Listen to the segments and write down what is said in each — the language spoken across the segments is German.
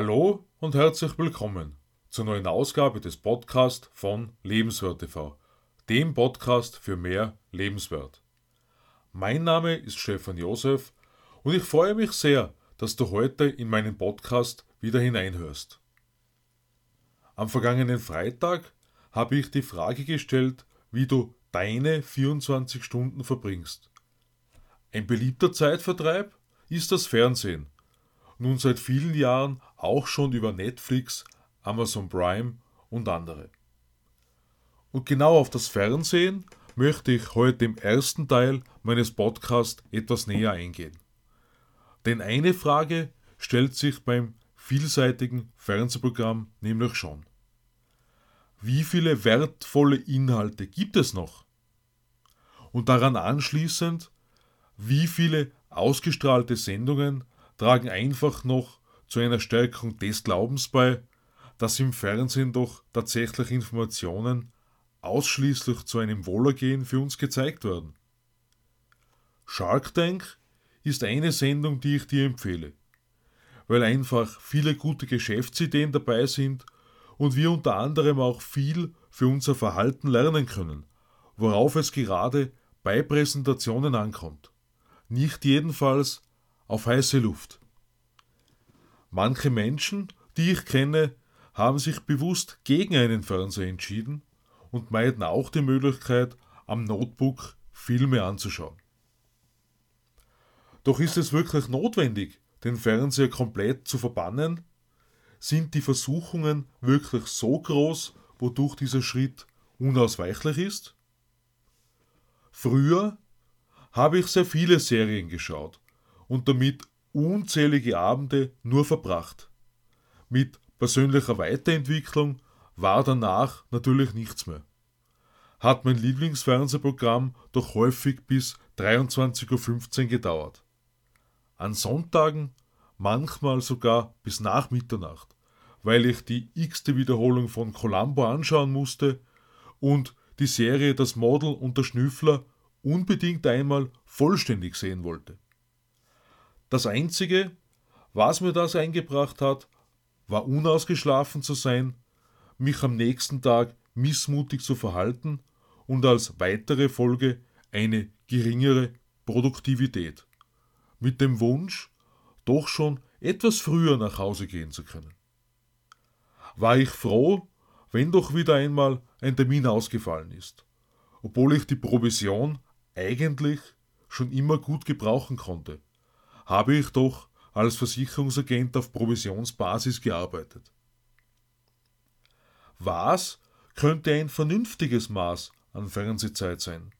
Hallo und herzlich willkommen zur neuen Ausgabe des Podcasts von Lebenswert TV, dem Podcast für mehr Lebenswert. Mein Name ist Stefan Josef und ich freue mich sehr, dass du heute in meinen Podcast wieder hineinhörst. Am vergangenen Freitag habe ich die Frage gestellt, wie du deine 24 Stunden verbringst. Ein beliebter Zeitvertreib ist das Fernsehen. Nun seit vielen Jahren auch schon über Netflix, Amazon Prime und andere. Und genau auf das Fernsehen möchte ich heute im ersten Teil meines Podcasts etwas näher eingehen. Denn eine Frage stellt sich beim vielseitigen Fernsehprogramm nämlich schon. Wie viele wertvolle Inhalte gibt es noch? Und daran anschließend, wie viele ausgestrahlte Sendungen tragen einfach noch zu einer Stärkung des Glaubens bei, dass im Fernsehen doch tatsächlich Informationen ausschließlich zu einem Wohlergehen für uns gezeigt werden. Shark Tank ist eine Sendung, die ich dir empfehle, weil einfach viele gute Geschäftsideen dabei sind und wir unter anderem auch viel für unser Verhalten lernen können, worauf es gerade bei Präsentationen ankommt. Nicht jedenfalls auf heiße Luft. Manche Menschen, die ich kenne, haben sich bewusst gegen einen Fernseher entschieden und meiden auch die Möglichkeit, am Notebook Filme anzuschauen. Doch ist es wirklich notwendig, den Fernseher komplett zu verbannen? Sind die Versuchungen wirklich so groß, wodurch dieser Schritt unausweichlich ist? Früher habe ich sehr viele Serien geschaut und damit unzählige Abende nur verbracht. Mit persönlicher Weiterentwicklung war danach natürlich nichts mehr. Hat mein Lieblingsfernsehprogramm doch häufig bis 23.15 Uhr gedauert. An Sonntagen manchmal sogar bis nach Mitternacht, weil ich die x-te Wiederholung von Columbo anschauen musste und die Serie Das Model und der Schnüffler unbedingt einmal vollständig sehen wollte. Das Einzige, was mir das eingebracht hat, war unausgeschlafen zu sein, mich am nächsten Tag missmutig zu verhalten und als weitere Folge eine geringere Produktivität. Mit dem Wunsch, doch schon etwas früher nach Hause gehen zu können. War ich froh, wenn doch wieder einmal ein Termin ausgefallen ist, obwohl ich die Provision eigentlich schon immer gut gebrauchen konnte habe ich doch als Versicherungsagent auf Provisionsbasis gearbeitet. Was könnte ein vernünftiges Maß an Fernsehzeit sein?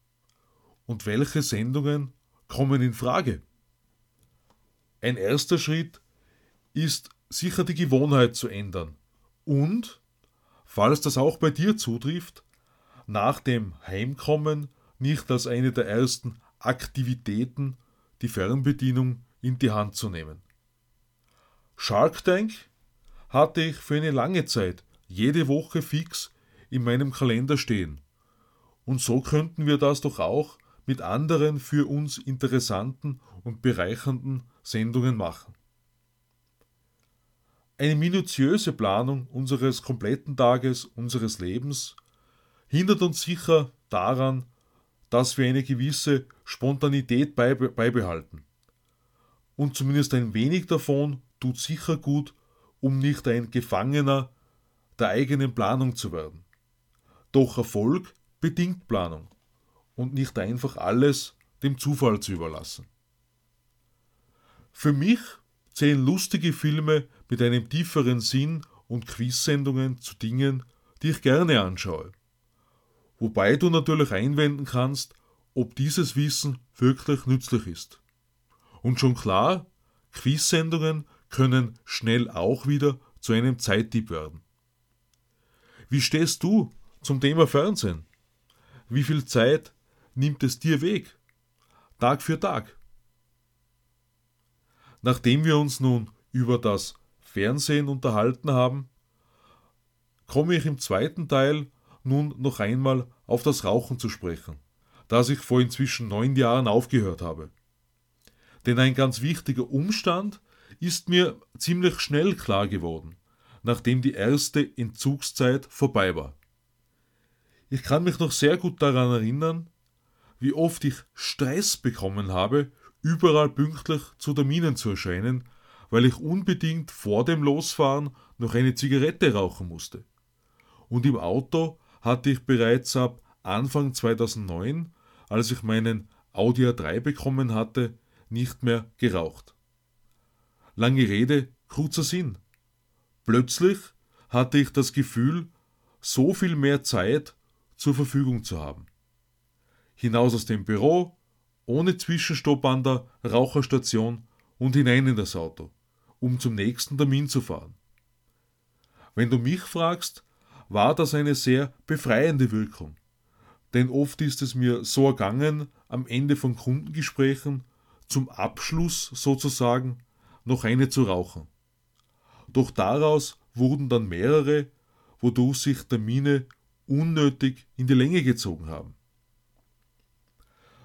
Und welche Sendungen kommen in Frage? Ein erster Schritt ist sicher die Gewohnheit zu ändern und, falls das auch bei dir zutrifft, nach dem Heimkommen nicht als eine der ersten Aktivitäten die Fernbedienung in die Hand zu nehmen. Shark Tank hatte ich für eine lange Zeit jede Woche fix in meinem Kalender stehen. Und so könnten wir das doch auch mit anderen für uns interessanten und bereichernden Sendungen machen. Eine minutiöse Planung unseres kompletten Tages, unseres Lebens, hindert uns sicher daran, dass wir eine gewisse Spontanität beibehalten und zumindest ein wenig davon tut sicher gut, um nicht ein Gefangener der eigenen Planung zu werden. Doch Erfolg bedingt Planung und nicht einfach alles dem Zufall zu überlassen. Für mich zählen lustige Filme mit einem tieferen Sinn und Quizsendungen zu Dingen, die ich gerne anschaue. Wobei du natürlich einwenden kannst, ob dieses Wissen wirklich nützlich ist. Und schon klar, Quizsendungen können schnell auch wieder zu einem Zeittipp werden. Wie stehst du zum Thema Fernsehen? Wie viel Zeit nimmt es dir weg? Tag für Tag. Nachdem wir uns nun über das Fernsehen unterhalten haben, komme ich im zweiten Teil nun noch einmal auf das Rauchen zu sprechen, das ich vor inzwischen neun Jahren aufgehört habe. Denn ein ganz wichtiger Umstand ist mir ziemlich schnell klar geworden, nachdem die erste Entzugszeit vorbei war. Ich kann mich noch sehr gut daran erinnern, wie oft ich Stress bekommen habe, überall pünktlich zu Terminen zu erscheinen, weil ich unbedingt vor dem Losfahren noch eine Zigarette rauchen musste. Und im Auto hatte ich bereits ab Anfang 2009, als ich meinen Audi A3 bekommen hatte, nicht mehr geraucht. Lange Rede, kurzer Sinn. Plötzlich hatte ich das Gefühl, so viel mehr Zeit zur Verfügung zu haben. Hinaus aus dem Büro, ohne Zwischenstopp an der Raucherstation und hinein in das Auto, um zum nächsten Termin zu fahren. Wenn du mich fragst, war das eine sehr befreiende Wirkung. Denn oft ist es mir so ergangen, am Ende von Kundengesprächen, zum Abschluss sozusagen, noch eine zu rauchen. Doch daraus wurden dann mehrere, wodurch sich Termine unnötig in die Länge gezogen haben.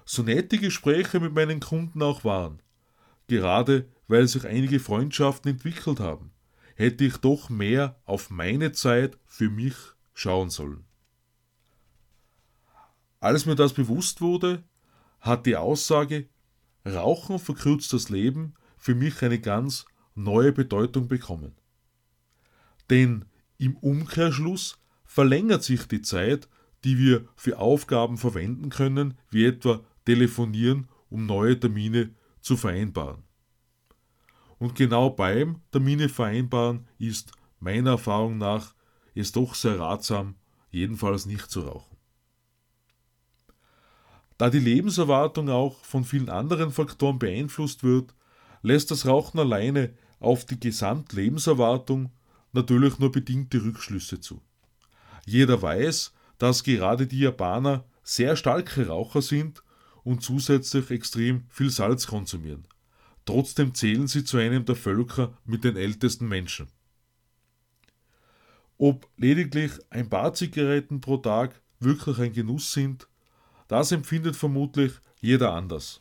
So nett die Gespräche mit meinen Kunden auch waren, gerade weil sich einige Freundschaften entwickelt haben, hätte ich doch mehr auf meine Zeit für mich schauen sollen. Als mir das bewusst wurde, hat die Aussage Rauchen verkürzt das Leben für mich eine ganz neue Bedeutung bekommen. Denn im Umkehrschluss verlängert sich die Zeit, die wir für Aufgaben verwenden können, wie etwa telefonieren, um neue Termine zu vereinbaren. Und genau beim Termine vereinbaren ist meiner Erfahrung nach es doch sehr ratsam, jedenfalls nicht zu rauchen. Da die Lebenserwartung auch von vielen anderen Faktoren beeinflusst wird, lässt das Rauchen alleine auf die Gesamtlebenserwartung natürlich nur bedingte Rückschlüsse zu. Jeder weiß, dass gerade die Japaner sehr starke Raucher sind und zusätzlich extrem viel Salz konsumieren. Trotzdem zählen sie zu einem der Völker mit den ältesten Menschen. Ob lediglich ein paar Zigaretten pro Tag wirklich ein Genuss sind, das empfindet vermutlich jeder anders.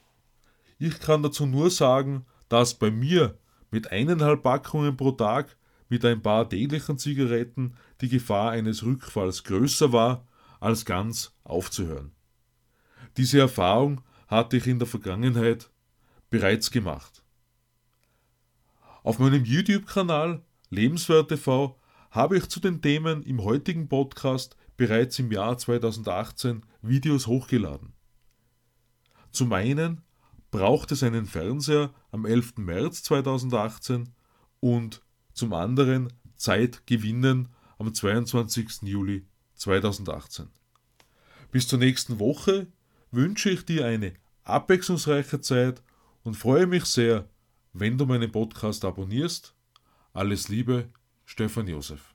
Ich kann dazu nur sagen, dass bei mir mit eineinhalb Packungen pro Tag mit ein paar täglichen Zigaretten die Gefahr eines Rückfalls größer war, als ganz aufzuhören. Diese Erfahrung hatte ich in der Vergangenheit bereits gemacht. Auf meinem YouTube-Kanal Lebenswert TV habe ich zu den Themen im heutigen Podcast bereits im Jahr 2018 Videos hochgeladen. Zum einen braucht es einen Fernseher am 11. März 2018 und zum anderen Zeit gewinnen am 22. Juli 2018. Bis zur nächsten Woche wünsche ich dir eine abwechslungsreiche Zeit und freue mich sehr, wenn du meinen Podcast abonnierst. Alles Liebe, Stefan Josef.